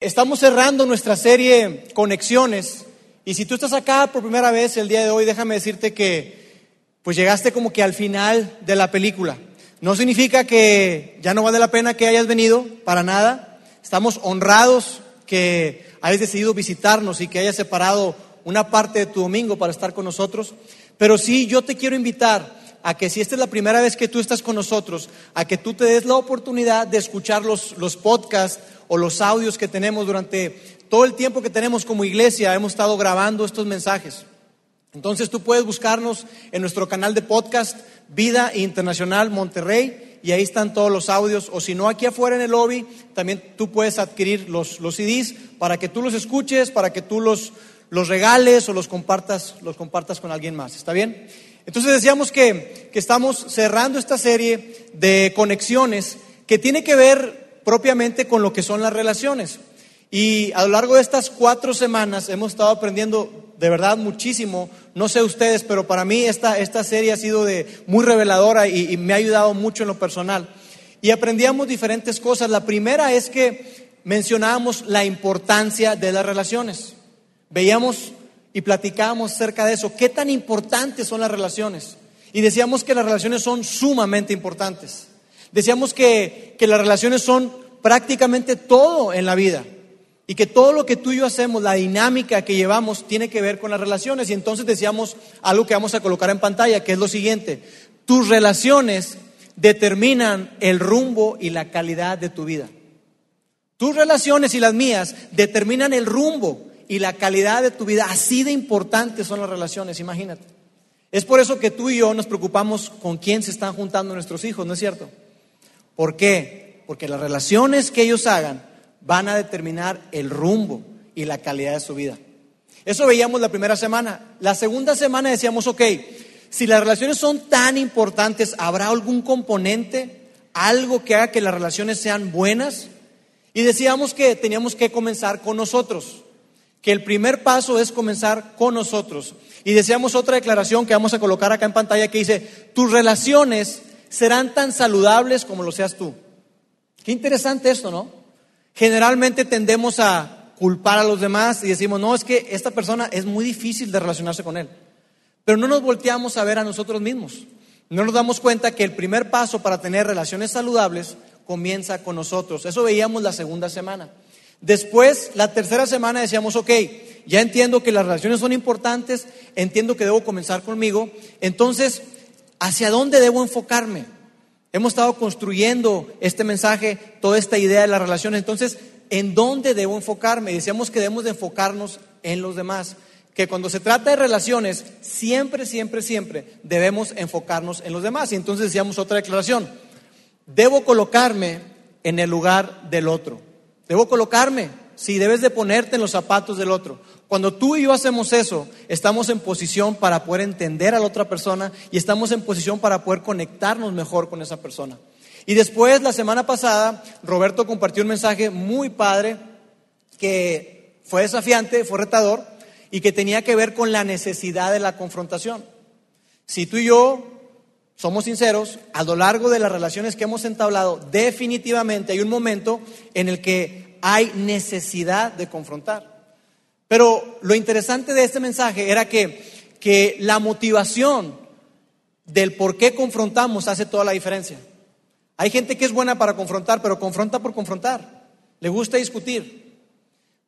Estamos cerrando nuestra serie Conexiones y si tú estás acá por primera vez el día de hoy, déjame decirte que pues llegaste como que al final de la película. No significa que ya no vale la pena que hayas venido, para nada. Estamos honrados que hayas decidido visitarnos y que hayas separado una parte de tu domingo para estar con nosotros. Pero sí, yo te quiero invitar a que si esta es la primera vez que tú estás con nosotros, a que tú te des la oportunidad de escuchar los, los podcasts o los audios que tenemos durante todo el tiempo que tenemos como iglesia, hemos estado grabando estos mensajes. Entonces tú puedes buscarnos en nuestro canal de podcast Vida Internacional Monterrey y ahí están todos los audios o si no aquí afuera en el lobby también tú puedes adquirir los, los CDs para que tú los escuches, para que tú los, los regales o los compartas, los compartas con alguien más. ¿Está bien? Entonces decíamos que, que estamos cerrando esta serie de conexiones que tiene que ver propiamente con lo que son las relaciones. Y a lo largo de estas cuatro semanas hemos estado aprendiendo de verdad muchísimo. No sé ustedes, pero para mí esta, esta serie ha sido de, muy reveladora y, y me ha ayudado mucho en lo personal. Y aprendíamos diferentes cosas. La primera es que mencionábamos la importancia de las relaciones. Veíamos y platicábamos acerca de eso. ¿Qué tan importantes son las relaciones? Y decíamos que las relaciones son sumamente importantes. Decíamos que, que las relaciones son prácticamente todo en la vida y que todo lo que tú y yo hacemos, la dinámica que llevamos, tiene que ver con las relaciones. Y entonces decíamos algo que vamos a colocar en pantalla, que es lo siguiente, tus relaciones determinan el rumbo y la calidad de tu vida. Tus relaciones y las mías determinan el rumbo y la calidad de tu vida. Así de importantes son las relaciones, imagínate. Es por eso que tú y yo nos preocupamos con quién se están juntando nuestros hijos, ¿no es cierto? ¿Por qué? Porque las relaciones que ellos hagan van a determinar el rumbo y la calidad de su vida. Eso veíamos la primera semana. La segunda semana decíamos, ok, si las relaciones son tan importantes, ¿habrá algún componente, algo que haga que las relaciones sean buenas? Y decíamos que teníamos que comenzar con nosotros, que el primer paso es comenzar con nosotros. Y decíamos otra declaración que vamos a colocar acá en pantalla que dice, tus relaciones serán tan saludables como lo seas tú. Qué interesante esto, ¿no? Generalmente tendemos a culpar a los demás y decimos, no, es que esta persona es muy difícil de relacionarse con él. Pero no nos volteamos a ver a nosotros mismos. No nos damos cuenta que el primer paso para tener relaciones saludables comienza con nosotros. Eso veíamos la segunda semana. Después, la tercera semana decíamos, ok, ya entiendo que las relaciones son importantes, entiendo que debo comenzar conmigo, entonces ¿Hacia dónde debo enfocarme? Hemos estado construyendo este mensaje, toda esta idea de las relaciones. Entonces, ¿en dónde debo enfocarme? Decíamos que debemos de enfocarnos en los demás. Que cuando se trata de relaciones, siempre, siempre, siempre debemos enfocarnos en los demás. Y entonces decíamos otra declaración. Debo colocarme en el lugar del otro. Debo colocarme. Sí, debes de ponerte en los zapatos del otro. Cuando tú y yo hacemos eso, estamos en posición para poder entender a la otra persona y estamos en posición para poder conectarnos mejor con esa persona. Y después, la semana pasada, Roberto compartió un mensaje muy padre que fue desafiante, fue retador y que tenía que ver con la necesidad de la confrontación. Si tú y yo somos sinceros, a lo largo de las relaciones que hemos entablado, definitivamente hay un momento en el que hay necesidad de confrontar. Pero lo interesante de este mensaje era que, que la motivación del por qué confrontamos hace toda la diferencia. Hay gente que es buena para confrontar, pero confronta por confrontar. Le gusta discutir.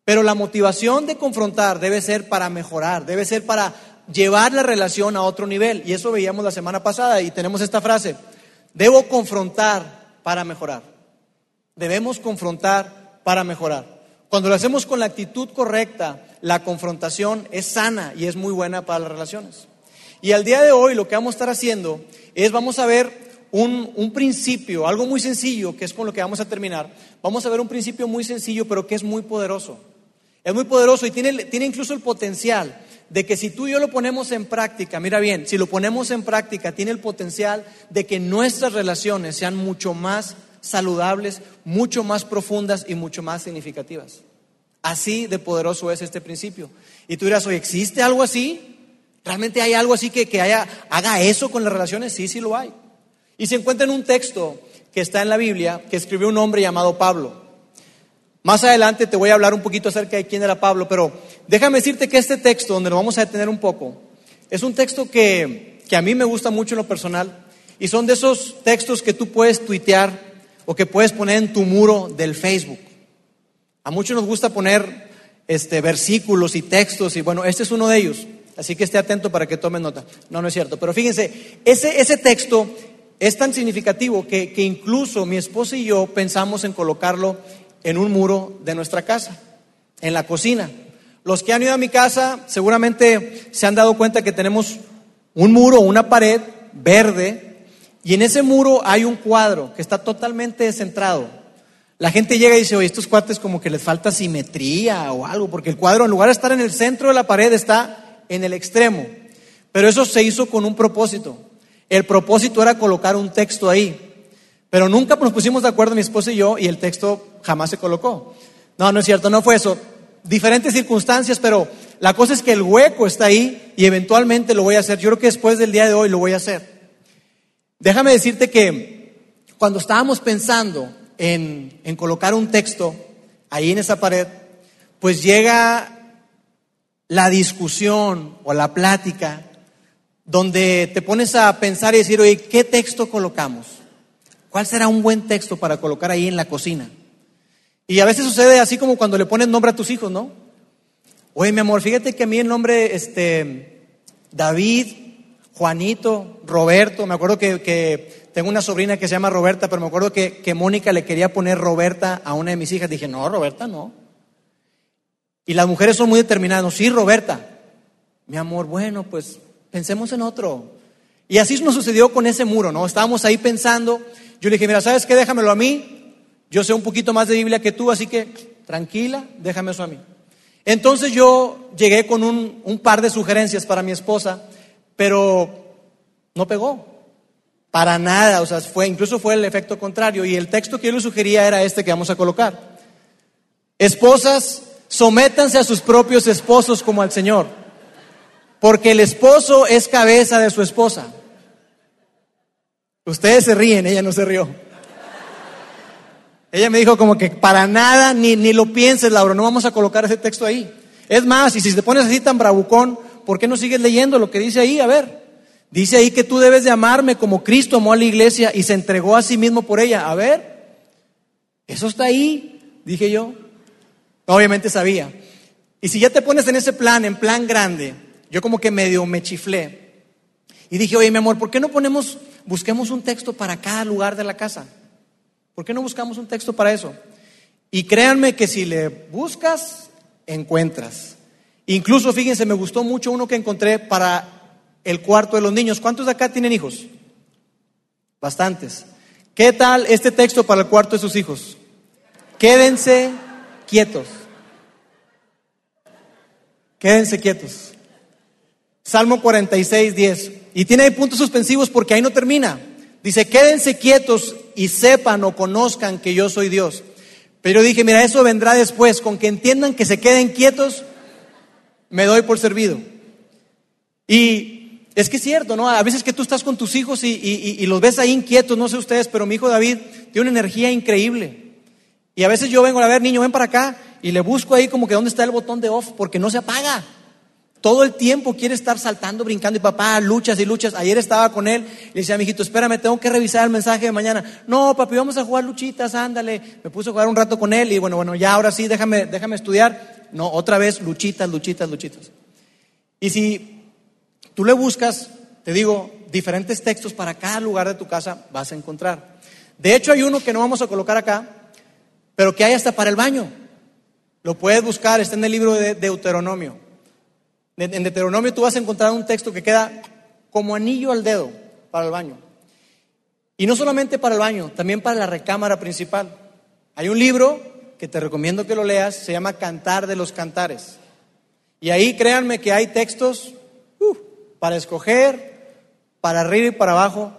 Pero la motivación de confrontar debe ser para mejorar, debe ser para llevar la relación a otro nivel. Y eso veíamos la semana pasada y tenemos esta frase. Debo confrontar para mejorar. Debemos confrontar para mejorar. Cuando lo hacemos con la actitud correcta, la confrontación es sana y es muy buena para las relaciones. Y al día de hoy lo que vamos a estar haciendo es, vamos a ver un, principio, algo muy sencillo, que es con lo que vamos a terminar. Vamos a ver un principio muy sencillo, pero que es muy poderoso. Es muy poderoso y tiene, tiene incluso el potencial de que si tú y yo lo ponemos en práctica, mira bien, si lo ponemos en práctica, tiene el potencial de que nuestras relaciones sean mucho más saludables, mucho más profundas y mucho más significativas. Así de poderoso es este principio. Y tú dirás, oye, ¿existe algo así? ¿Realmente hay algo así que, que haya, haga eso con las relaciones? Sí, sí lo hay. Y se encuentra en un texto que está en la Biblia que escribió un hombre llamado Pablo. Más adelante te voy a hablar un poquito acerca de quién era Pablo, pero déjame decirte que este texto, donde nos vamos a detener un poco, es un texto que, que a mí me gusta mucho en lo personal y son de esos textos que tú puedes tuitear o que puedes poner en tu muro del Facebook. A muchos nos gusta poner este, versículos y textos y bueno, este es uno de ellos. Así que esté atento para que tome nota. No, no es cierto. Pero fíjense, ese, ese texto es tan significativo que, que incluso mi esposa y yo pensamos en colocarlo en un muro de nuestra casa, en la cocina. Los que han ido a mi casa seguramente se han dado cuenta que tenemos un muro, una pared verde y en ese muro hay un cuadro que está totalmente descentrado. La gente llega y dice, oye, estos cuates como que les falta simetría o algo, porque el cuadro en lugar de estar en el centro de la pared está en el extremo. Pero eso se hizo con un propósito. El propósito era colocar un texto ahí. Pero nunca nos pusimos de acuerdo mi esposa y yo y el texto jamás se colocó. No, no es cierto, no fue eso. Diferentes circunstancias, pero la cosa es que el hueco está ahí y eventualmente lo voy a hacer. Yo creo que después del día de hoy lo voy a hacer. Déjame decirte que cuando estábamos pensando en, colocar un texto ahí en esa pared, pues llega la discusión o la plática donde te pones a pensar y decir, oye, ¿qué texto colocamos? ¿Cuál será un buen texto para colocar ahí en la cocina? Y a veces sucede así como cuando le pones nombre a tus hijos, ¿no? Oye, mi amor, fíjate que a mí el nombre, este, David, Juanito, Roberto, me acuerdo que, tengo una sobrina que se llama Roberta, pero me acuerdo que, que Mónica le quería poner Roberta a una de mis hijas. Dije, no, Roberta no. Y las mujeres son muy determinadas, sí, Roberta. Mi amor, bueno, pues pensemos en otro. Y así nos sucedió con ese muro, ¿no? Estábamos ahí pensando. Yo le dije, mira, ¿sabes qué? Déjamelo a mí. Yo sé un poquito más de Biblia que tú, así que tranquila, déjame eso a mí. Entonces yo llegué con un, par de sugerencias para mi esposa pero no pegó. Para nada, o sea, fue, incluso fue el efecto contrario. Y el texto que yo le sugería era este que vamos a colocar. Esposas, sométanse a sus propios esposos como al Señor, porque el esposo es cabeza de su esposa. Ustedes se ríen, ella no se rió. Ella me dijo como que para nada, ni, ni lo pienses, Laura, no vamos a colocar ese texto ahí. Es más, y si te pones así tan bravucón, ¿por qué no sigues leyendo lo que dice ahí? A ver, dice ahí que tú debes de amarme como Cristo amó a la iglesia y se entregó a sí mismo por ella. A ver, eso está ahí, dije yo. Obviamente sabía. Y si ya te pones en ese plan, en plan grande, yo como que medio me chiflé. Y dije, oye, mi amor, ¿por qué no ponemos, busquemos un texto para cada lugar de la casa? ¿Por qué no buscamos un texto para eso? Y créanme que si le buscas, encuentras. Incluso, fíjense, me gustó mucho uno que encontré para el cuarto de los niños. ¿Cuántos de acá tienen hijos? Bastantes. ¿Qué tal este texto para el cuarto de sus hijos? Quédense quietos. Quédense quietos. Salmo 46, 10. Y tiene puntos suspensivos porque ahí no termina. Dice, quédense quietos y sepan o conozcan que yo soy Dios. Pero dije, mira, eso vendrá después, con que entiendan que se queden quietos me doy por servido. Y es que es cierto, ¿no? A veces que tú estás con tus hijos y, los ves ahí inquietos, no sé ustedes, pero mi hijo David tiene una energía increíble. Y a veces yo vengo a ver, niño, ven para acá y le busco ahí como que dónde está el botón de off porque no se apaga. Todo el tiempo quiere estar saltando, brincando y papá, luchas y luchas. Ayer estaba con él y le decía, mijito, espérame, tengo que revisar el mensaje de mañana. No, papi, vamos a jugar luchitas, ándale. Me puse a jugar un rato con él y bueno, bueno, ya ahora sí, déjame, déjame estudiar. No, otra vez luchitas, luchitas, luchitas. Y si tú le buscas, te digo, diferentes textos para cada lugar de tu casa, vas a encontrar. De hecho, hay uno que no vamos a colocar acá, pero que hay hasta para el baño. Lo puedes buscar, está en el libro de Deuteronomio. En Deuteronomio tú vas a encontrar un texto que queda como anillo al dedo para el baño. Y no solamente para el baño, también para la recámara principal. Hay un libro que te recomiendo que lo leas, se llama Cantar de los Cantares. Y ahí créanme que hay textos uh, para escoger, para arriba y para abajo,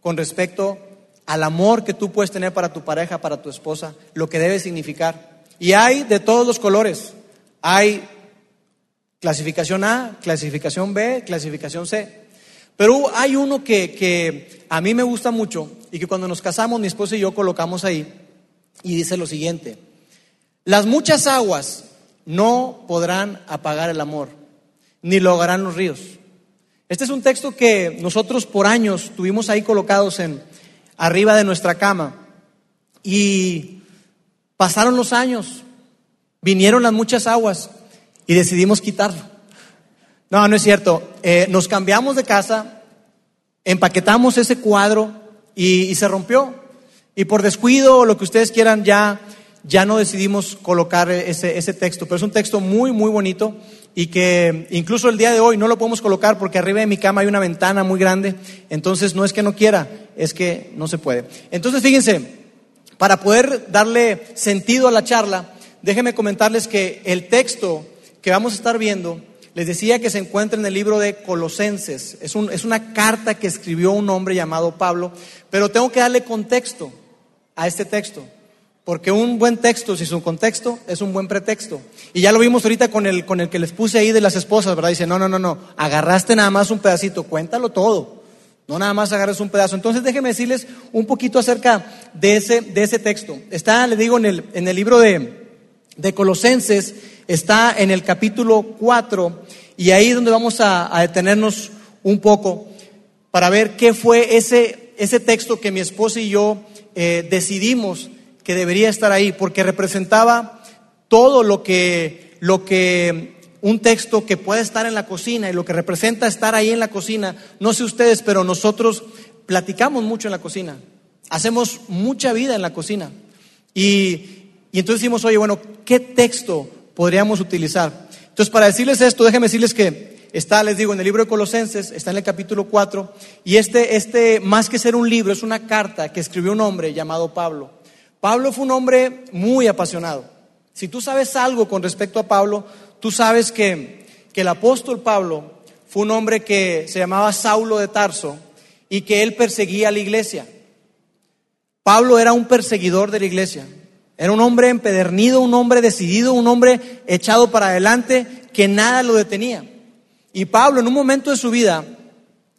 con respecto al amor que tú puedes tener para tu pareja, para tu esposa, lo que debe significar. Y hay de todos los colores. Hay clasificación A, clasificación B, clasificación C. Pero hay uno que, que a mí me gusta mucho y que cuando nos casamos mi esposa y yo colocamos ahí y dice lo siguiente. Las muchas aguas no podrán apagar el amor, ni lo harán los ríos. Este es un texto que nosotros por años tuvimos ahí colocados en arriba de nuestra cama. Y pasaron los años, vinieron las muchas aguas y decidimos quitarlo. No, no es cierto. Eh, nos cambiamos de casa, empaquetamos ese cuadro y, se rompió. Y por descuido o lo que ustedes quieran, ya, ya no decidimos colocar ese, ese texto. Pero es un texto muy, muy bonito y que incluso el día de hoy no lo podemos colocar porque arriba de mi cama hay una ventana muy grande. Entonces no es que no quiera, es que no se puede. Entonces fíjense, para poder darle sentido a la charla, déjenme comentarles que el texto que vamos a estar viendo, les decía que se encuentra en el libro de Colosenses. Es, es una carta que escribió un hombre llamado Pablo, pero tengo que darle contexto a este texto. Porque un buen texto, si es un contexto, es un buen pretexto. Y ya lo vimos ahorita con el, con el que les puse ahí de las esposas, ¿verdad? Dice, no, no, no, no, agarraste nada más un pedacito, cuéntalo todo. No nada más agarres un pedazo. Entonces déjenme decirles un poquito acerca de ese, de ese texto. Está, le digo, en el, en el libro de, de Colosenses, está en el capítulo 4, y ahí es donde vamos a, detenernos un poco para ver qué fue ese, ese texto que mi esposa y yo eh, decidimos que debería estar ahí, porque representaba todo lo que, lo que un texto que puede estar en la cocina y lo que representa estar ahí en la cocina, no sé ustedes, pero nosotros platicamos mucho en la cocina, hacemos mucha vida en la cocina. Y, entonces decimos, oye, bueno, ¿qué texto podríamos utilizar? Entonces, para decirles esto, déjenme decirles que está, les digo, en el libro de Colosenses, está en el capítulo 4, y este, este, más que ser un libro, es una carta que escribió un hombre llamado Pablo. Pablo fue un hombre muy apasionado. Si tú sabes algo con respecto a Pablo, Tú sabes que, el apóstol Pablo fue un hombre que se llamaba Saulo de Tarso y que él perseguía a la iglesia. Pablo era un perseguidor de la iglesia. Era un hombre empedernido, un hombre decidido, un hombre echado para adelante que nada lo detenía. Y Pablo en un momento de su vida,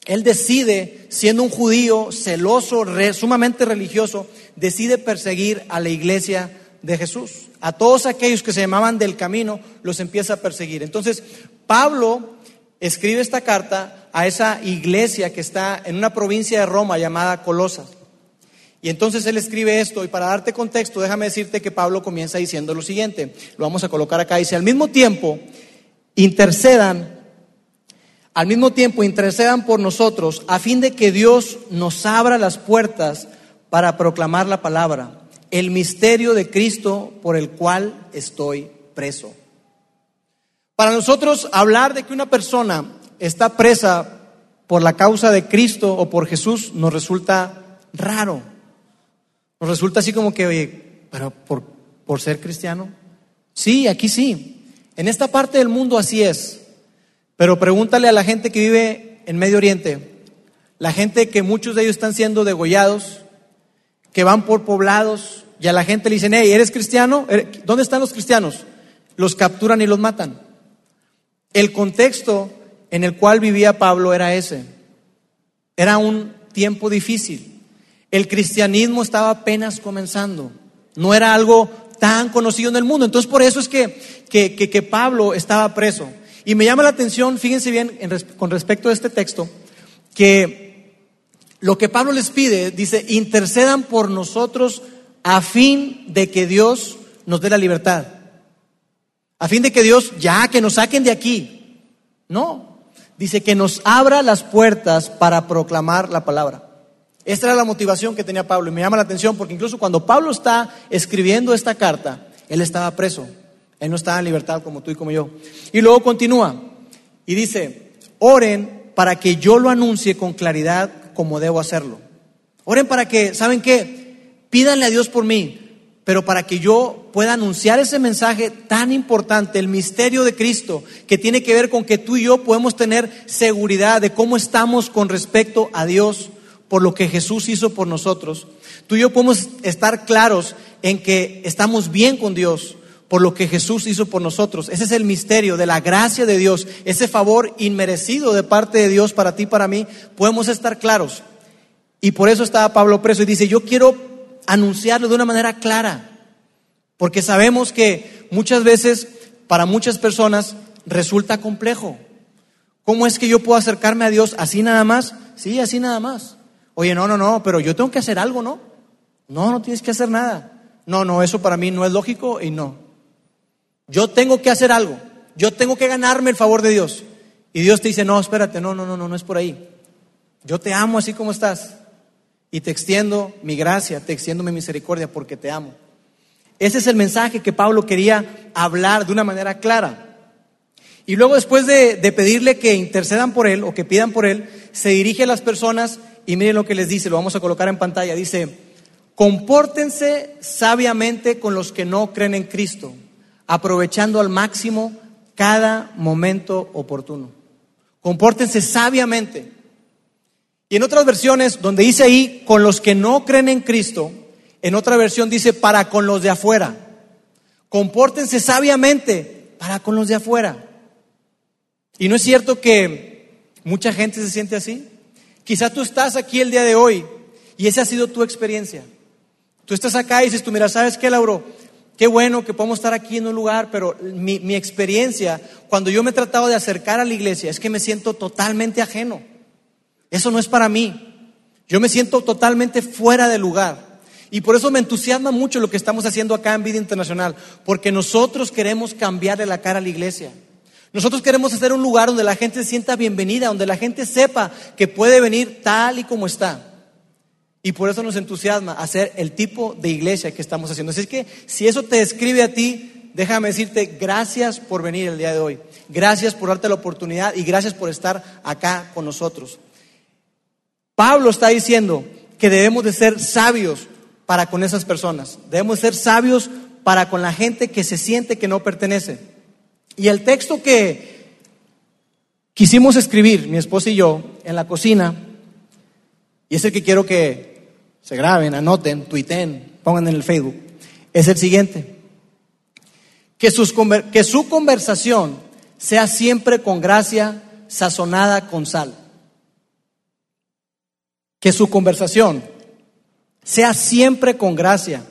él decide, siendo un judío celoso, sumamente religioso, decide perseguir a la iglesia de Jesús. A todos aquellos que se llamaban del camino los empieza a perseguir. Entonces, Pablo escribe esta carta a esa iglesia que está en una provincia de Roma llamada Colosas. Y entonces él escribe esto, y para darte contexto, déjame decirte que Pablo comienza diciendo lo siguiente, lo vamos a colocar acá, dice, al mismo tiempo, intercedan, al mismo tiempo intercedan por nosotros, a fin de que Dios nos abra las puertas para proclamar la palabra el misterio de Cristo por el cual estoy preso. Para nosotros hablar de que una persona está presa por la causa de Cristo o por Jesús nos resulta raro. Nos resulta así como que, oye, pero por, por ser cristiano. Sí, aquí sí. En esta parte del mundo así es. Pero pregúntale a la gente que vive en Medio Oriente, la gente que muchos de ellos están siendo degollados, que van por poblados, y a la gente le dicen, hey, ¿eres cristiano? ¿Dónde están los cristianos? Los capturan y los matan. El contexto en el cual vivía Pablo era ese. Era un tiempo difícil. El cristianismo estaba apenas comenzando. No era algo tan conocido en el mundo. Entonces por eso es que, que, que, Pablo estaba preso. Y me llama la atención, fíjense bien con respecto a este texto, que lo que Pablo les pide, dice, intercedan por nosotros a fin de que Dios nos dé la libertad. A fin de que Dios, ya que nos saquen de aquí. No, dice que nos abra las puertas para proclamar la palabra. Esta era la motivación que tenía Pablo y me llama la atención porque incluso cuando Pablo está escribiendo esta carta, él estaba preso. Él no estaba en libertad como tú y como yo. Y luego continúa y dice, oren para que yo lo anuncie con claridad como debo hacerlo. Oren para que, ¿saben qué? pídanle a Dios por mí, pero para que yo pueda anunciar ese mensaje tan importante, el misterio de Cristo, que tiene que ver con que tú y yo podemos tener seguridad de cómo estamos con respecto a Dios por lo que Jesús hizo por nosotros. Tú y yo podemos estar claros en que estamos bien con Dios por lo que Jesús hizo por nosotros. Ese es el misterio de la gracia de Dios, ese favor inmerecido de parte de Dios para ti y para mí. Podemos estar claros. Y por eso estaba Pablo preso y dice, yo quiero anunciarlo de una manera clara. Porque sabemos que muchas veces para muchas personas resulta complejo. ¿Cómo es que yo puedo acercarme a Dios así nada más? Sí, así nada más. Oye, no, no, no, pero yo tengo que hacer algo, ¿no? No, no tienes que hacer nada. No, no, eso para mí no es lógico y no. Yo tengo que hacer algo. Yo tengo que ganarme el favor de Dios. Y Dios te dice, no, espérate, no, no, no, no, no es por ahí. Yo te amo así como estás. Y te extiendo mi gracia, te extiendo mi misericordia porque te amo. Ese es el mensaje que Pablo quería hablar de una manera clara. Y luego después de, pedirle que intercedan por él o que pidan por él, se dirige a las personas y miren lo que les dice, lo vamos a colocar en pantalla. Dice, compórtense sabiamente con los que no creen en Cristo, aprovechando al máximo cada momento oportuno. Compórtense sabiamente. Y en otras versiones, donde dice ahí, con los que no creen en Cristo, en otra versión dice, para con los de afuera. Compórtense sabiamente para con los de afuera. Y no es cierto que mucha gente se siente así. Quizá tú estás aquí el día de hoy y esa ha sido tu experiencia. Tú estás acá y dices, tú mira, ¿sabes qué, Lauro? Qué bueno que podemos estar aquí en un lugar, pero mi, mi experiencia, cuando yo me he tratado de acercar a la iglesia, es que me siento totalmente ajeno. Eso no es para mí. Yo me siento totalmente fuera de lugar. Y por eso me entusiasma mucho lo que estamos haciendo acá en Vida Internacional, porque nosotros queremos cambiarle la cara a la iglesia. Nosotros queremos hacer un lugar donde la gente se sienta bienvenida, donde la gente sepa que puede venir tal y como está. Y por eso nos entusiasma hacer el tipo de iglesia que estamos haciendo. Así que si eso te describe a ti, déjame decirte gracias por venir el día de hoy. Gracias por darte la oportunidad y gracias por estar acá con nosotros. Pablo está diciendo que debemos de ser sabios para con esas personas. Debemos ser sabios para con la gente que se siente que no pertenece. Y el texto que quisimos escribir, mi esposa y yo, en la cocina, y es el que quiero que se graben, anoten, tuiten, pongan en el Facebook, es el siguiente. Que, que su conversación sea siempre con gracia, sazonada con sal. Que su conversación sea siempre con gracia,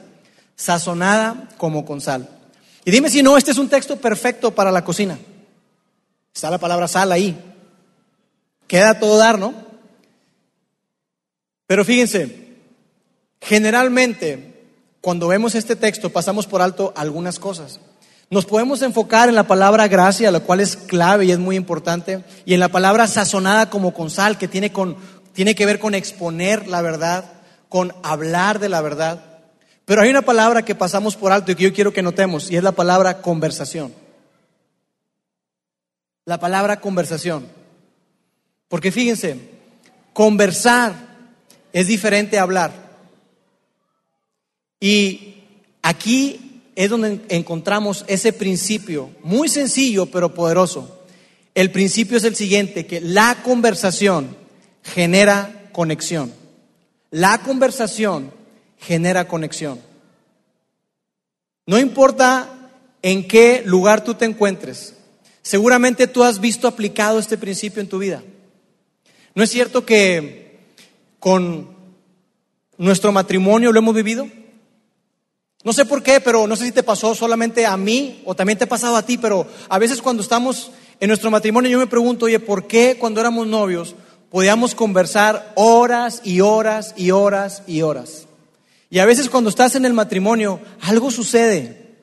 sazonada como con sal. Y dime si no, este es un texto perfecto para la cocina. Está la palabra sal ahí. Queda todo dar, ¿no? Pero fíjense, generalmente cuando vemos este texto pasamos por alto algunas cosas. Nos podemos enfocar en la palabra gracia, la cual es clave y es muy importante, y en la palabra sazonada como con sal, que tiene, con, tiene que ver con exponer la verdad, con hablar de la verdad. Pero hay una palabra que pasamos por alto y que yo quiero que notemos, y es la palabra conversación. La palabra conversación. Porque fíjense, conversar es diferente a hablar. Y aquí es donde encontramos ese principio, muy sencillo pero poderoso. El principio es el siguiente, que la conversación genera conexión. La conversación genera conexión. No importa en qué lugar tú te encuentres, seguramente tú has visto aplicado este principio en tu vida. ¿No es cierto que con nuestro matrimonio lo hemos vivido? No sé por qué, pero no sé si te pasó solamente a mí o también te ha pasado a ti, pero a veces cuando estamos en nuestro matrimonio yo me pregunto, oye, ¿por qué cuando éramos novios podíamos conversar horas y horas y horas y horas? Y a veces cuando estás en el matrimonio, algo sucede,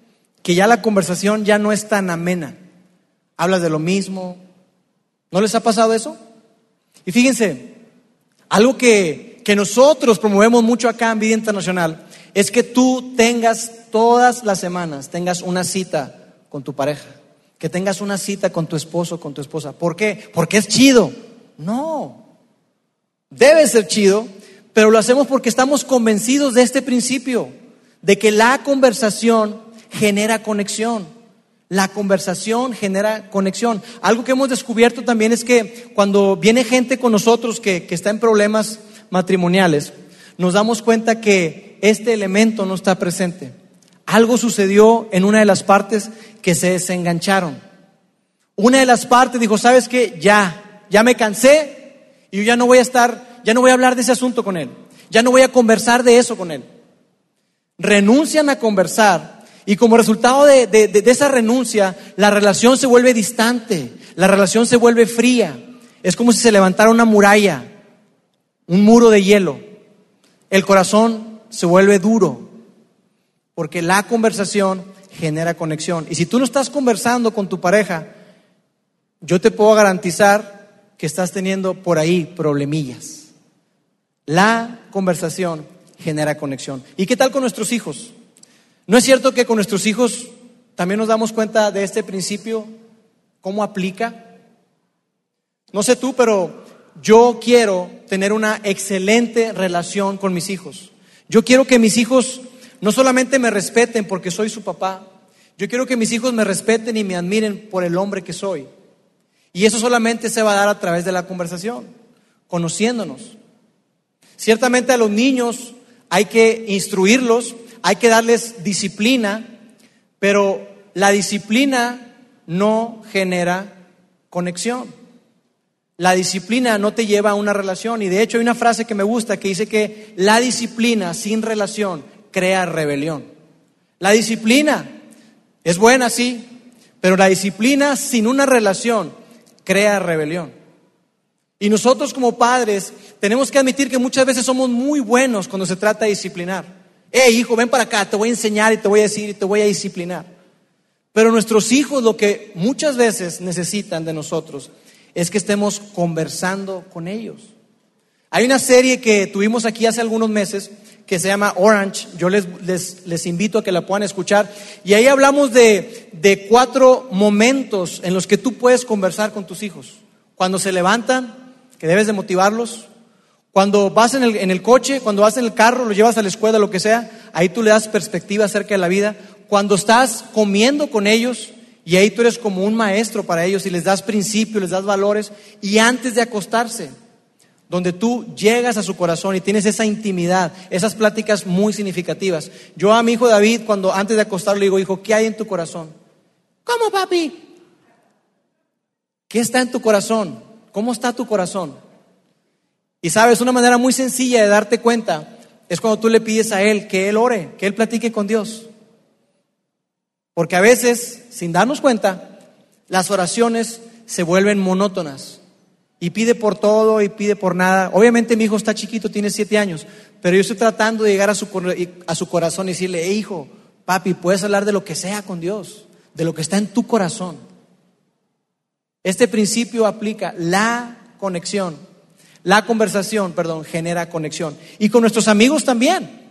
que ya la conversación ya no es tan amena. Hablas de lo mismo. ¿No les ha pasado eso? Y fíjense, algo que, que nosotros promovemos mucho acá en Vida Internacional es que tú tengas todas las semanas, tengas una cita con tu pareja, que tengas una cita con tu esposo, con tu esposa. ¿Por qué? Porque es chido. No, debe ser chido pero lo hacemos porque estamos convencidos de este principio, de que la conversación genera conexión. La conversación genera conexión. Algo que hemos descubierto también es que cuando viene gente con nosotros que, está en problemas matrimoniales, nos damos cuenta que este elemento no está presente. Algo sucedió en una de las partes que se desengancharon. Una de las partes dijo, ¿sabes qué? Ya, ya me cansé y yo ya no voy a estar ya no voy a hablar de ese asunto con él, ya no voy a conversar de eso con él. Renuncian a conversar Y como resultado de, de, esa renuncia, la relación se vuelve distante, la relación se vuelve fría. Es como si se levantara una muralla, un muro de hielo. El corazón se vuelve duro, porque la conversación genera conexión. Y si tú no estás conversando con tu pareja, yo te puedo garantizar que estás teniendo por ahí problemillas. La conversación genera conexión. ¿Y qué tal con nuestros hijos? ¿No es cierto que con nuestros hijos también nos damos cuenta de este principio? ¿Cómo aplica? No sé tú, pero yo quiero tener una excelente relación con mis hijos. Yo quiero que mis hijos no solamente me respeten porque soy su papá, yo quiero que mis hijos me respeten y me admiren por el hombre que soy. Y eso solamente se va a dar a través de la conversación, conociéndonos. Ciertamente a los niños hay que instruirlos, hay que darles disciplina, pero la disciplina no genera conexión. La disciplina no te lleva a una relación y de hecho hay una frase que me gusta que dice que la disciplina sin relación crea rebelión. La disciplina es buena, sí, pero la disciplina sin una relación crea rebelión. Y nosotros como padres tenemos que admitir que muchas veces somos muy buenos cuando se trata de disciplinar. Eh, hijo, ven para acá, te voy a enseñar y te voy a decir y te voy a disciplinar. Pero nuestros hijos lo que muchas veces necesitan de nosotros es que estemos conversando con ellos. Hay una serie que tuvimos aquí hace algunos meses que se llama Orange. Yo les, les, invito a que la puedan escuchar. Y ahí hablamos de, de cuatro momentos en los que tú puedes conversar con tus hijos. Cuando se levantan, que debes de motivarlos. Cuando vas en el, en el coche, cuando vas en el carro, lo llevas a la escuela, lo que sea, ahí tú le das perspectiva acerca de la vida. Cuando estás comiendo con ellos, y ahí tú eres como un maestro para ellos y les das principios, les das valores. Y antes de acostarse, donde tú llegas a su corazón y tienes esa intimidad, esas pláticas muy significativas. Yo a mi hijo David, cuando antes de acostarlo, le digo, hijo, ¿qué hay en tu corazón? ¿Cómo, papi? ¿Qué está en tu corazón? ¿Cómo está tu corazón? Y sabes, una manera muy sencilla de darte cuenta es cuando tú le pides a Él que Él ore, que Él platique con Dios. Porque a veces, sin darnos cuenta, las oraciones se vuelven monótonas y pide por todo y pide por nada. Obviamente mi hijo está chiquito, tiene siete años, pero yo estoy tratando de llegar a su, a su corazón y decirle, hijo, papi, puedes hablar de lo que sea con Dios, de lo que está en tu corazón. Este principio aplica la conexión, la conversación, perdón, genera conexión. Y con nuestros amigos también.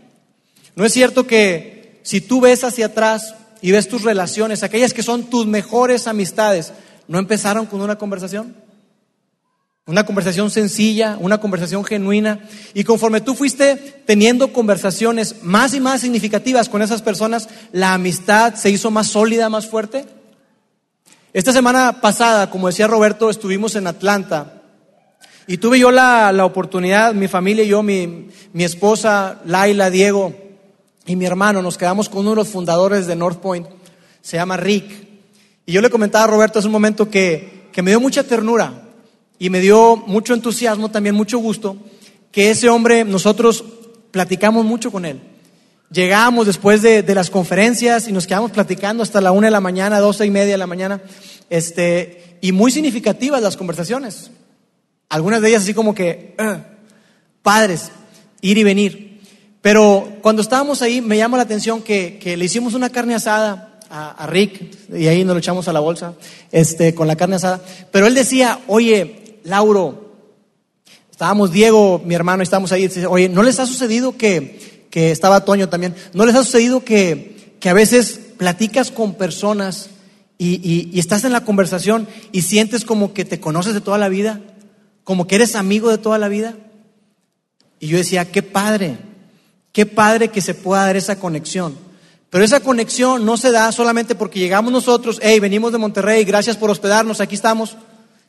No es cierto que si tú ves hacia atrás y ves tus relaciones, aquellas que son tus mejores amistades, ¿no empezaron con una conversación? Una conversación sencilla, una conversación genuina. Y conforme tú fuiste teniendo conversaciones más y más significativas con esas personas, la amistad se hizo más sólida, más fuerte. Esta semana pasada, como decía Roberto, estuvimos en Atlanta y tuve yo la, oportunidad, mi familia y yo, mi, mi, esposa, Laila, Diego y mi hermano, nos quedamos con uno de los fundadores de North Point, se llama Rick. Y yo le comentaba a Roberto hace un momento que, que me dio mucha ternura y me dio mucho entusiasmo, también mucho gusto, que ese hombre, nosotros platicamos mucho con él. Llegamos después de, las conferencias y nos quedamos platicando hasta la una de la mañana, doce y media de la mañana, este, y muy significativas las conversaciones. Algunas de ellas así como que, ah, padres, ir y venir. Pero cuando estábamos ahí me llama la atención que, le hicimos una carne asada a, a, Rick y ahí nos lo echamos a la bolsa este, con la carne asada. Pero él decía, oye, Lauro, estábamos Diego, mi hermano, estábamos ahí, oye, ¿no les ha sucedido que, que estaba Toño también, ¿no les ha sucedido que, que a veces platicas con personas y, y, estás en la conversación y sientes como que te conoces de toda la vida, como que eres amigo de toda la vida? Y yo decía, qué padre, qué padre que se pueda dar esa conexión. Pero esa conexión no se da solamente porque llegamos nosotros, hey, venimos de Monterrey, gracias por hospedarnos, aquí estamos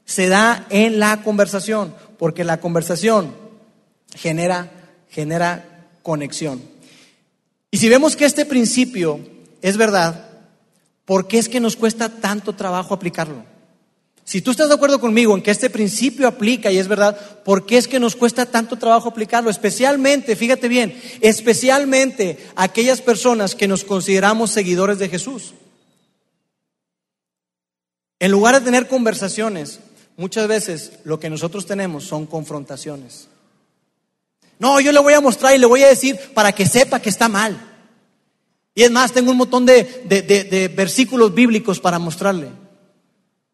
se da en la conversación, porque la conversación genera, genera conexión. Y si vemos que este principio es verdad, ¿por qué es que nos cuesta tanto trabajo aplicarlo? Si tú estás de acuerdo conmigo en que este principio aplica y es verdad, ¿por qué es que nos cuesta tanto trabajo aplicarlo? Especialmente, fíjate bien, especialmente aquellas personas que nos consideramos seguidores de Jesús. En lugar de tener conversaciones, muchas veces lo que nosotros tenemos son confrontaciones. No, yo le voy a mostrar y le voy a decir para que sepa que está mal. Y es más, tengo un montón de, versículos bíblicos para mostrarle.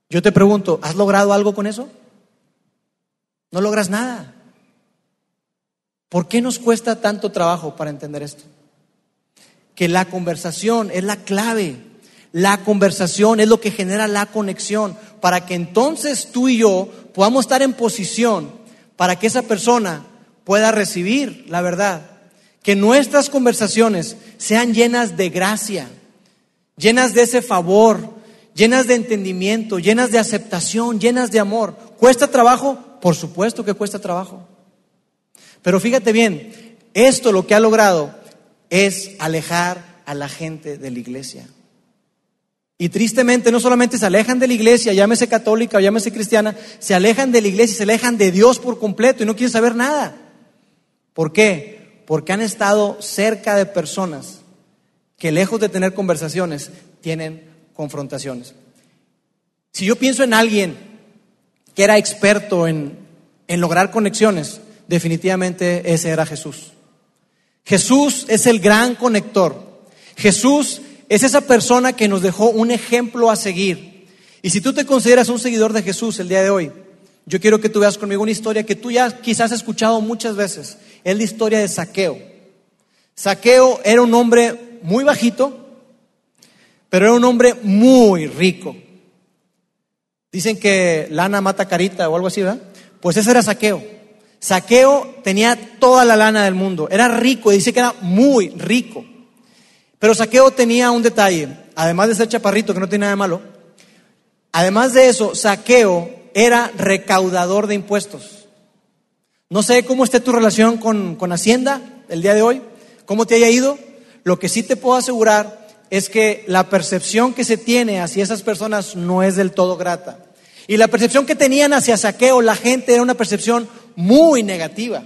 Yo te pregunto, ¿has logrado algo con eso? No logras nada. ¿Por qué nos cuesta tanto trabajo para entender esto? Que la conversación es la clave. La conversación es lo que genera la conexión para que entonces tú y yo podamos estar en posición para que esa persona pueda recibir la verdad. Que nuestras conversaciones sean llenas de gracia, llenas de ese favor, llenas de entendimiento, llenas de aceptación, llenas de amor. ¿Cuesta trabajo? Por supuesto que cuesta trabajo. Pero fíjate bien, esto lo que ha logrado es alejar a la gente de la iglesia. Y tristemente no solamente se alejan de la iglesia, llámese católica o llámese cristiana, se alejan de la iglesia y se alejan de Dios por completo y no quieren saber nada. ¿Por qué? Porque han estado cerca de personas que lejos de tener conversaciones, tienen confrontaciones. Si yo pienso en alguien que era experto en, en lograr conexiones, definitivamente ese era Jesús. Jesús es el gran conector. Jesús es esa persona que nos dejó un ejemplo a seguir. Y si tú te consideras un seguidor de Jesús el día de hoy, yo quiero que tú veas conmigo una historia que tú ya quizás has escuchado muchas veces. Es la historia de Saqueo. Saqueo era un hombre muy bajito, pero era un hombre muy rico. Dicen que lana mata carita o algo así, ¿verdad? Pues ese era Saqueo. Saqueo tenía toda la lana del mundo, era rico, dice que era muy rico. Pero Saqueo tenía un detalle, además de ser chaparrito, que no tiene nada de malo, además de eso, Saqueo era recaudador de impuestos. No sé cómo esté tu relación con, con Hacienda el día de hoy, cómo te haya ido. Lo que sí te puedo asegurar es que la percepción que se tiene hacia esas personas no es del todo grata. Y la percepción que tenían hacia Saqueo la gente era una percepción muy negativa,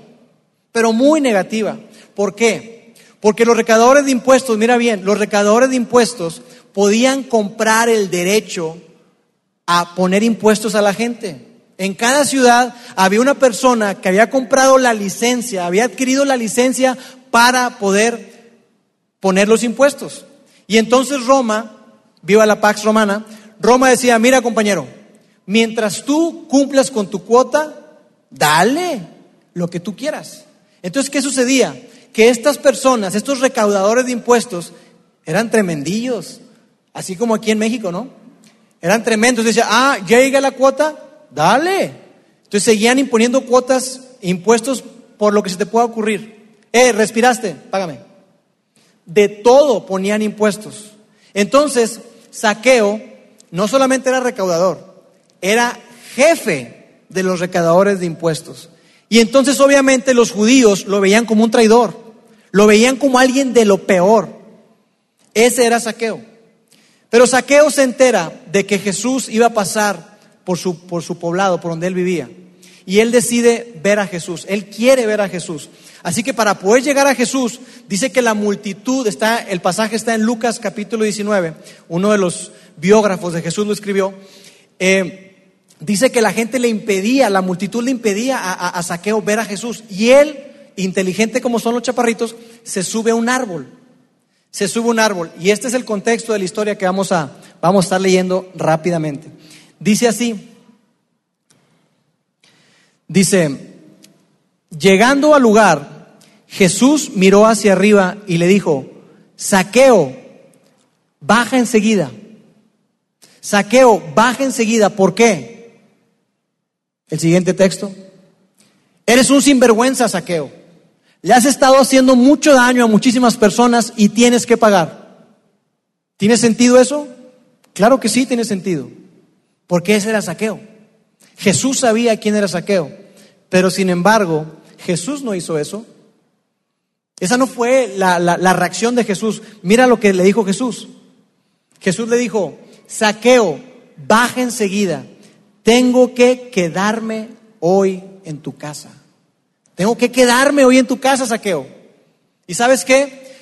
pero muy negativa. ¿Por qué? Porque los recaudadores de impuestos, mira bien, los recaudadores de impuestos podían comprar el derecho a poner impuestos a la gente. En cada ciudad había una persona que había comprado la licencia, había adquirido la licencia para poder poner los impuestos. Y entonces Roma, viva la Pax Romana, Roma decía, mira compañero, mientras tú cumplas con tu cuota, dale lo que tú quieras. Entonces, ¿qué sucedía? Que estas personas, estos recaudadores de impuestos, eran tremendillos, así como aquí en México, ¿no? Eran tremendos. Decía, ah, ya llega la cuota, dale. Entonces seguían imponiendo cuotas, impuestos por lo que se te pueda ocurrir. Eh, respiraste, págame. De todo ponían impuestos. Entonces, Saqueo no solamente era recaudador, era jefe de los recaudadores de impuestos. Y entonces obviamente los judíos lo veían como un traidor, lo veían como alguien de lo peor. Ese era Saqueo. Pero Saqueo se entera de que Jesús iba a pasar por su, por su poblado, por donde él vivía. Y él decide ver a Jesús, él quiere ver a Jesús. Así que para poder llegar a Jesús, dice que la multitud, está, el pasaje está en Lucas capítulo 19, uno de los biógrafos de Jesús lo escribió, eh, dice que la gente le impedía, la multitud le impedía a, a Saqueo ver a Jesús. Y él, inteligente como son los chaparritos, se sube a un árbol se sube un árbol. Y este es el contexto de la historia que vamos a, vamos a estar leyendo rápidamente. Dice así, dice, llegando al lugar, Jesús miró hacia arriba y le dijo, saqueo, baja enseguida. Saqueo, baja enseguida. ¿Por qué? El siguiente texto. Eres un sinvergüenza, saqueo. Le has estado haciendo mucho daño a muchísimas personas y tienes que pagar. ¿Tiene sentido eso? Claro que sí tiene sentido. Porque ese era saqueo. Jesús sabía quién era saqueo. Pero sin embargo, Jesús no hizo eso. Esa no fue la, la reacción de Jesús. Mira lo que le dijo Jesús. Jesús le dijo, saqueo, baja enseguida. tengo que quedarme hoy en tu casa. Tengo que quedarme hoy en tu casa, saqueo. ¿Y sabes qué?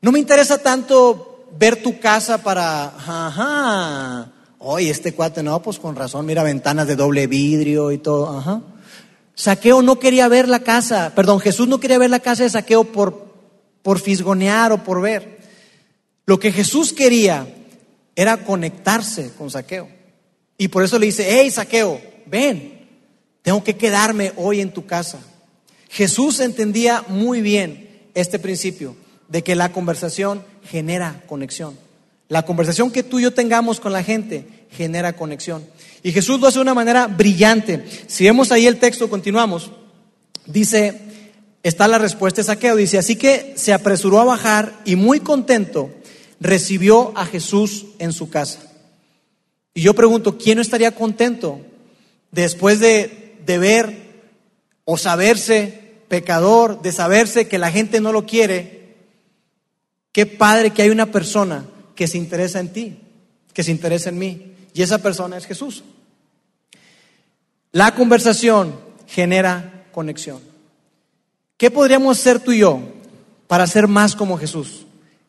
No me interesa tanto ver tu casa para, ajá, oye, este cuate, no, pues con razón, mira ventanas de doble vidrio y todo, ajá. Saqueo no quería ver la casa, perdón, Jesús no quería ver la casa de Saqueo por, por fisgonear o por ver. Lo que Jesús quería era conectarse con Saqueo. Y por eso le dice, hey Saqueo, ven, tengo que quedarme hoy en tu casa. Jesús entendía muy bien este principio de que la conversación genera conexión. La conversación que tú y yo tengamos con la gente genera conexión. Y Jesús lo hace de una manera brillante. Si vemos ahí el texto, continuamos. Dice, está la respuesta de Saqueo. Dice, así que se apresuró a bajar y muy contento recibió a Jesús en su casa. Y yo pregunto, ¿quién no estaría contento después de, de ver o saberse pecador, de saberse que la gente no lo quiere? Qué padre que hay una persona que se interesa en ti, que se interesa en mí. Y esa persona es Jesús. La conversación genera conexión. ¿Qué podríamos hacer tú y yo para ser más como Jesús?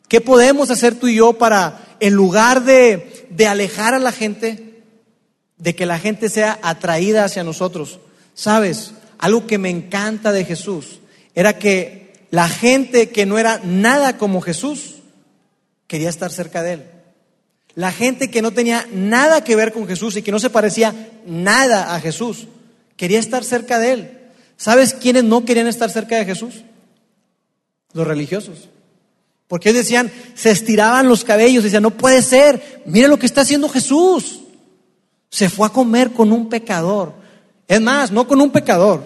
¿Qué podemos hacer tú y yo para, en lugar de, de alejar a la gente, de que la gente sea atraída hacia nosotros? Sabes, algo que me encanta de Jesús era que la gente que no era nada como Jesús quería estar cerca de él. La gente que no tenía nada que ver con Jesús y que no se parecía nada a Jesús, quería estar cerca de él. ¿Sabes quiénes no querían estar cerca de Jesús? Los religiosos. Porque ellos decían, se estiraban los cabellos, decían, no puede ser, mire lo que está haciendo Jesús. Se fue a comer con un pecador. Es más, no con un pecador,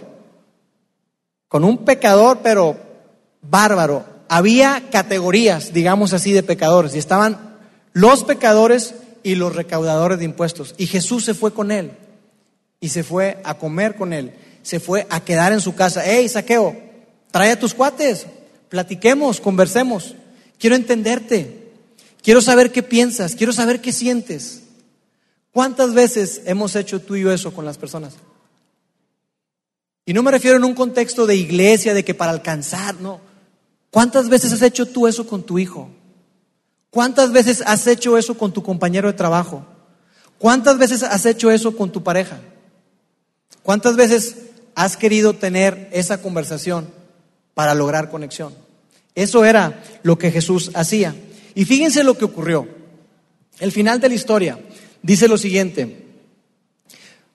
con un pecador, pero bárbaro. Había categorías, digamos así, de pecadores, y estaban los pecadores y los recaudadores de impuestos. Y Jesús se fue con él, y se fue a comer con él, se fue a quedar en su casa. Hey, saqueo, trae a tus cuates, platiquemos, conversemos. Quiero entenderte. Quiero saber qué piensas. Quiero saber qué sientes. ¿Cuántas veces hemos hecho tú y yo eso con las personas? Y no me refiero en un contexto de iglesia, de que para alcanzar, no. ¿Cuántas veces has hecho tú eso con tu hijo? ¿Cuántas veces has hecho eso con tu compañero de trabajo? ¿Cuántas veces has hecho eso con tu pareja? ¿Cuántas veces has querido tener esa conversación para lograr conexión? Eso era lo que Jesús hacía. Y fíjense lo que ocurrió. El final de la historia dice lo siguiente.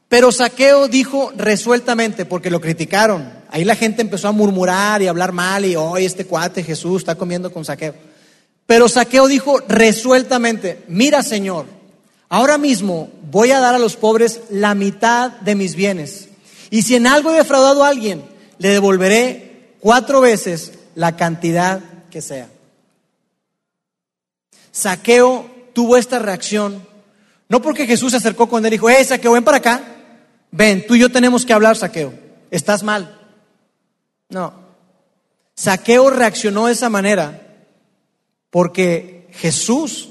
Pero Saqueo dijo resueltamente, porque lo criticaron. Ahí la gente empezó a murmurar y hablar mal y hoy este cuate Jesús está comiendo con Saqueo. Pero Saqueo dijo resueltamente, mira Señor, ahora mismo voy a dar a los pobres la mitad de mis bienes. Y si en algo he defraudado a alguien, le devolveré cuatro veces la cantidad que sea. Saqueo tuvo esta reacción, no porque Jesús se acercó con él y dijo, eh, Saqueo, ven para acá, ven, tú y yo tenemos que hablar, Saqueo, estás mal. No, Saqueo reaccionó de esa manera porque Jesús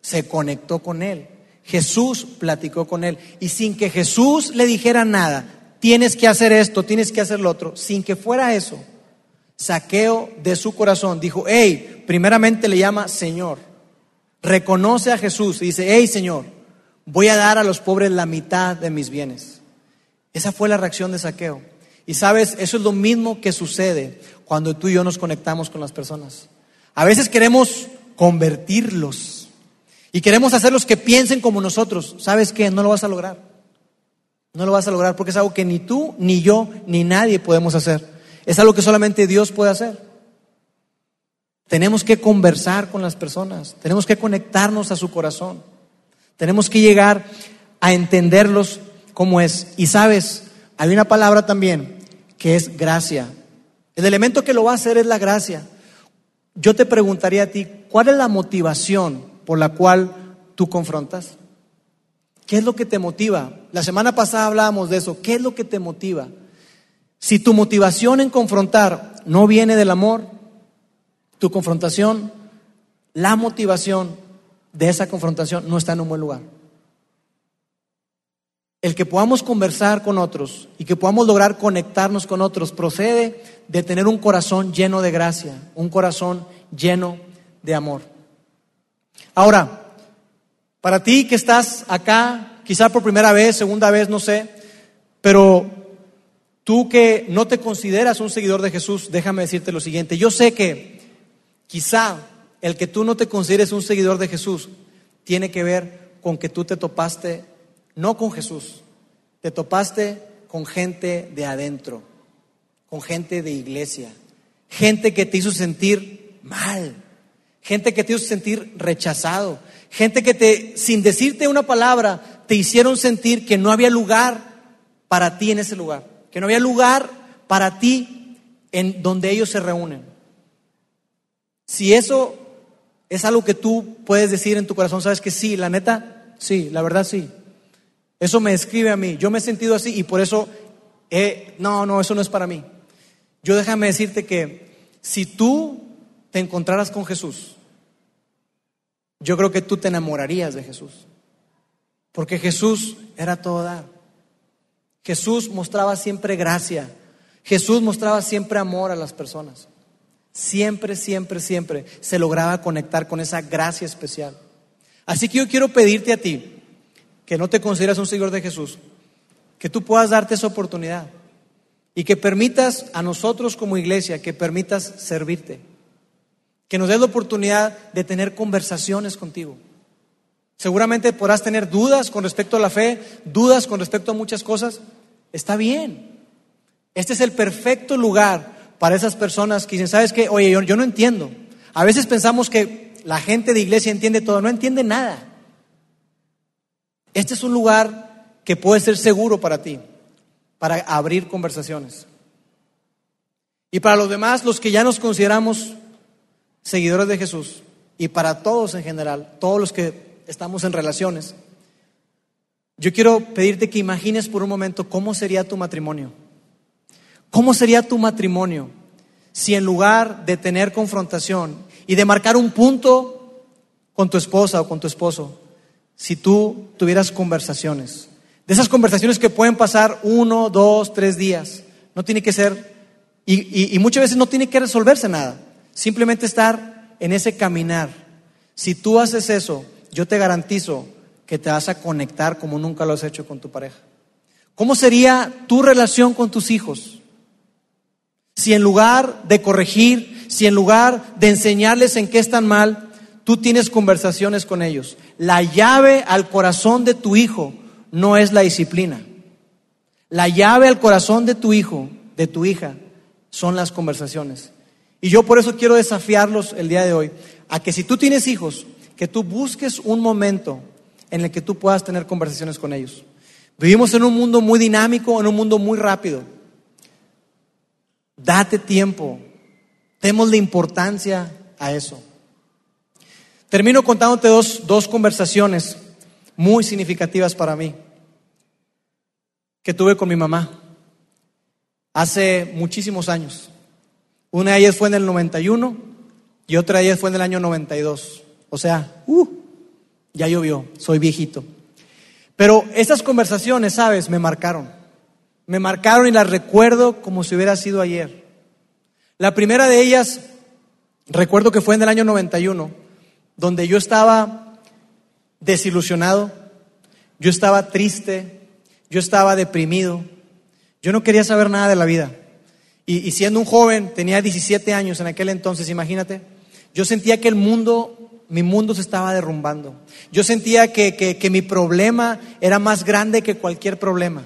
se conectó con él, Jesús platicó con él y sin que Jesús le dijera nada, tienes que hacer esto, tienes que hacer lo otro, sin que fuera eso, Saqueo de su corazón dijo, hey, primeramente le llama Señor. Reconoce a Jesús y dice, hey Señor, voy a dar a los pobres la mitad de mis bienes. Esa fue la reacción de Saqueo. Y sabes, eso es lo mismo que sucede cuando tú y yo nos conectamos con las personas. A veces queremos convertirlos y queremos hacerlos que piensen como nosotros. ¿Sabes qué? No lo vas a lograr. No lo vas a lograr porque es algo que ni tú, ni yo, ni nadie podemos hacer. Es algo que solamente Dios puede hacer. Tenemos que conversar con las personas, tenemos que conectarnos a su corazón, tenemos que llegar a entenderlos como es. Y sabes, hay una palabra también que es gracia. El elemento que lo va a hacer es la gracia. Yo te preguntaría a ti, ¿cuál es la motivación por la cual tú confrontas? ¿Qué es lo que te motiva? La semana pasada hablábamos de eso. ¿Qué es lo que te motiva? Si tu motivación en confrontar no viene del amor, tu confrontación, la motivación de esa confrontación no está en un buen lugar. El que podamos conversar con otros y que podamos lograr conectarnos con otros procede de tener un corazón lleno de gracia, un corazón lleno de amor. Ahora, para ti que estás acá, quizá por primera vez, segunda vez, no sé, pero tú que no te consideras un seguidor de Jesús, déjame decirte lo siguiente. Yo sé que quizá el que tú no te consideres un seguidor de Jesús tiene que ver con que tú te topaste no con Jesús, te topaste con gente de adentro, con gente de iglesia, gente que te hizo sentir mal, gente que te hizo sentir rechazado, gente que te, sin decirte una palabra, te hicieron sentir que no había lugar para ti en ese lugar, que no había lugar para ti en donde ellos se reúnen. Si eso es algo que tú puedes decir en tu corazón, sabes que sí, la neta, sí, la verdad sí. Eso me escribe a mí. Yo me he sentido así y por eso, no, no, eso no es para mí. Yo déjame decirte que si tú te encontraras con Jesús, yo creo que tú te enamorarías de Jesús. Porque Jesús era todo dar. Jesús mostraba siempre gracia. Jesús mostraba siempre amor a las personas. Siempre, siempre, siempre se lograba conectar con esa gracia especial. Así que yo quiero pedirte a ti, que no te consideras un seguidor de Jesús, que tú puedas darte esa oportunidad y que permitas a nosotros como iglesia, que permitas servirte, que nos des la oportunidad de tener conversaciones contigo. Seguramente podrás tener dudas con respecto a la fe, dudas con respecto a muchas cosas. Está bien. Este es el perfecto lugar para esas personas que dicen, ¿sabes qué? Oye, yo, yo no entiendo. A veces pensamos que la gente de iglesia entiende todo, no entiende nada. Este es un lugar que puede ser seguro para ti, para abrir conversaciones. Y para los demás, los que ya nos consideramos seguidores de Jesús, y para todos en general, todos los que estamos en relaciones, yo quiero pedirte que imagines por un momento cómo sería tu matrimonio. ¿Cómo sería tu matrimonio si en lugar de tener confrontación y de marcar un punto con tu esposa o con tu esposo, si tú tuvieras conversaciones. De esas conversaciones que pueden pasar uno, dos, tres días. No tiene que ser, y, muchas veces no tiene que resolverse nada. Simplemente estar en ese caminar. Si tú haces eso, yo te garantizo que te vas a conectar como nunca lo has hecho con tu pareja. ¿Cómo sería tu relación con tus hijos? Si en lugar de corregir, si en lugar de enseñarles en qué están mal, tú tienes conversaciones con ellos. La llave al corazón de tu hijo no es la disciplina. La llave al corazón de tu hijo, de tu hija, son las conversaciones. Y yo por eso quiero desafiarlos el día de hoy a que si tú tienes hijos, que tú busques un momento en el que tú puedas tener conversaciones con ellos. Vivimos en un mundo muy dinámico, en un mundo muy rápido. Date tiempo, la importancia a eso. Termino contándote dos, dos conversaciones muy significativas para mí que tuve con mi mamá hace muchísimos años. Una de ellas fue en el 91 y otra de ellas fue en el año 92. O sea, uh, ya llovió, soy viejito. Pero esas conversaciones, sabes, me marcaron. Me marcaron y las recuerdo como si hubiera sido ayer. La primera de ellas, recuerdo que fue en el año 91 donde yo estaba desilusionado, yo estaba triste, yo estaba deprimido, yo no quería saber nada de la vida. Y, siendo un joven, tenía 17 años en aquel entonces, imagínate, yo sentía que el mundo, mi mundo se estaba derrumbando. Yo sentía que, que mi problema era más grande que cualquier problema.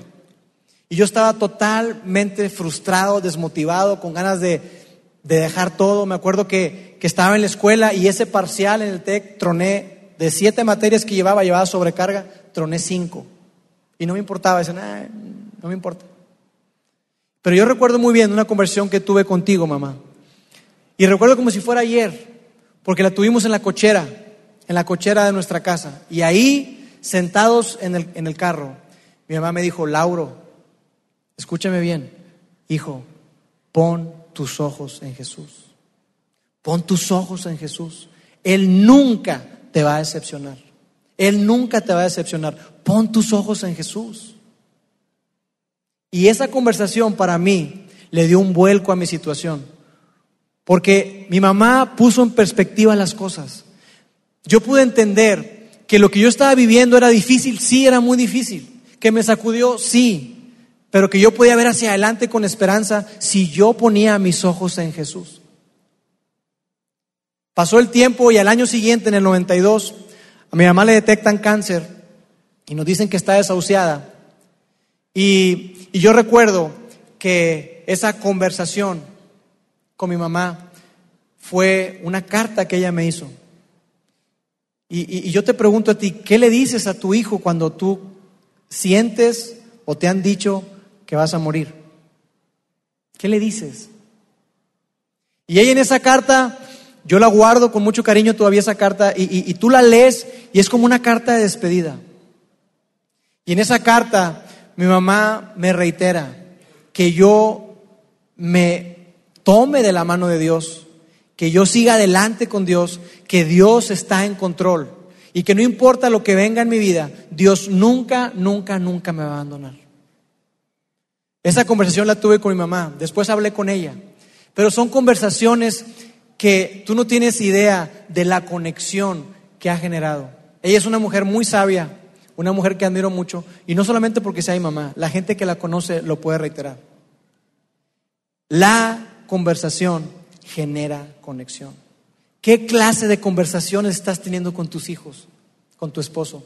Y yo estaba totalmente frustrado, desmotivado, con ganas de, de dejar todo. Me acuerdo que, estaba en la escuela y ese parcial en el TEC troné, de siete materias que llevaba, llevaba sobrecarga, troné cinco. Y no me importaba, decían, no me importa. Pero yo recuerdo muy bien una conversión que tuve contigo, mamá. Y recuerdo como si fuera ayer, porque la tuvimos en la cochera, en la cochera de nuestra casa. Y ahí, sentados en el, en el carro, mi mamá me dijo, Lauro, escúchame bien, hijo, pon tus ojos en Jesús. Pon tus ojos en Jesús. Él nunca te va a decepcionar. Él nunca te va a decepcionar. Pon tus ojos en Jesús. Y esa conversación para mí le dio un vuelco a mi situación. Porque mi mamá puso en perspectiva las cosas. Yo pude entender que lo que yo estaba viviendo era difícil, sí, era muy difícil. Que me sacudió, sí. Pero que yo podía ver hacia adelante con esperanza si yo ponía mis ojos en Jesús. Pasó el tiempo y al año siguiente, en el 92, a mi mamá le detectan cáncer y nos dicen que está desahuciada. Y, yo recuerdo que esa conversación con mi mamá fue una carta que ella me hizo. Y, y, yo te pregunto a ti, ¿qué le dices a tu hijo cuando tú sientes o te han dicho que vas a morir? ¿Qué le dices? Y ella en esa carta yo la guardo con mucho cariño todavía esa carta y, tú la lees y es como una carta de despedida. Y en esa carta mi mamá me reitera que yo me tome de la mano de Dios, que yo siga adelante con Dios, que Dios está en control y que no importa lo que venga en mi vida, Dios nunca, nunca, nunca me va a abandonar. Esa conversación la tuve con mi mamá, después hablé con ella, pero son conversaciones que tú no tienes idea de la conexión que ha generado. Ella es una mujer muy sabia, una mujer que admiro mucho, y no solamente porque sea mi mamá, la gente que la conoce lo puede reiterar. La conversación genera conexión. ¿Qué clase de conversaciones estás teniendo con tus hijos, con tu esposo?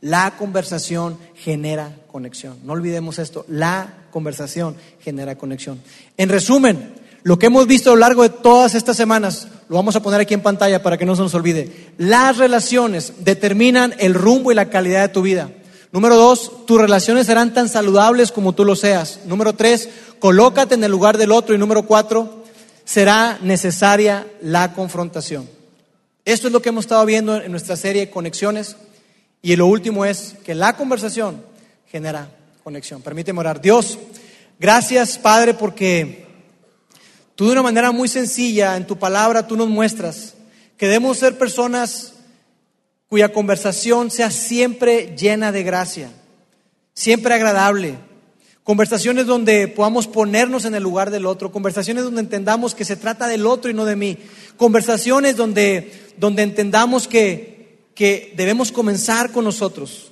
La conversación genera conexión. No olvidemos esto, la conversación genera conexión. En resumen, lo que hemos visto a lo largo de todas estas semanas, lo vamos a poner aquí en pantalla para que no se nos olvide. Las relaciones determinan el rumbo y la calidad de tu vida. Número dos, tus relaciones serán tan saludables como tú lo seas. Número tres, colócate en el lugar del otro. Y número cuatro, será necesaria la confrontación. Esto es lo que hemos estado viendo en nuestra serie Conexiones. Y lo último es que la conversación genera conexión. Permíteme orar. Dios, gracias Padre porque Tú de una manera muy sencilla en tu palabra tú nos muestras que debemos ser personas cuya conversación sea siempre llena de gracia, siempre agradable. Conversaciones donde podamos ponernos en el lugar del otro, conversaciones donde entendamos que se trata del otro y no de mí, conversaciones donde, donde entendamos que, que debemos comenzar con nosotros.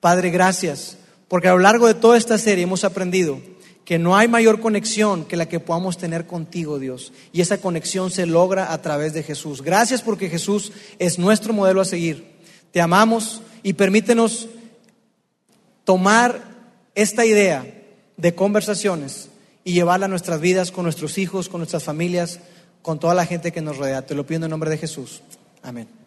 Padre, gracias, porque a lo largo de toda esta serie hemos aprendido que no hay mayor conexión que la que podamos tener contigo, Dios. Y esa conexión se logra a través de Jesús. Gracias porque Jesús es nuestro modelo a seguir. Te amamos y permítenos tomar esta idea de conversaciones y llevarla a nuestras vidas con nuestros hijos, con nuestras familias, con toda la gente que nos rodea. Te lo pido en nombre de Jesús. Amén.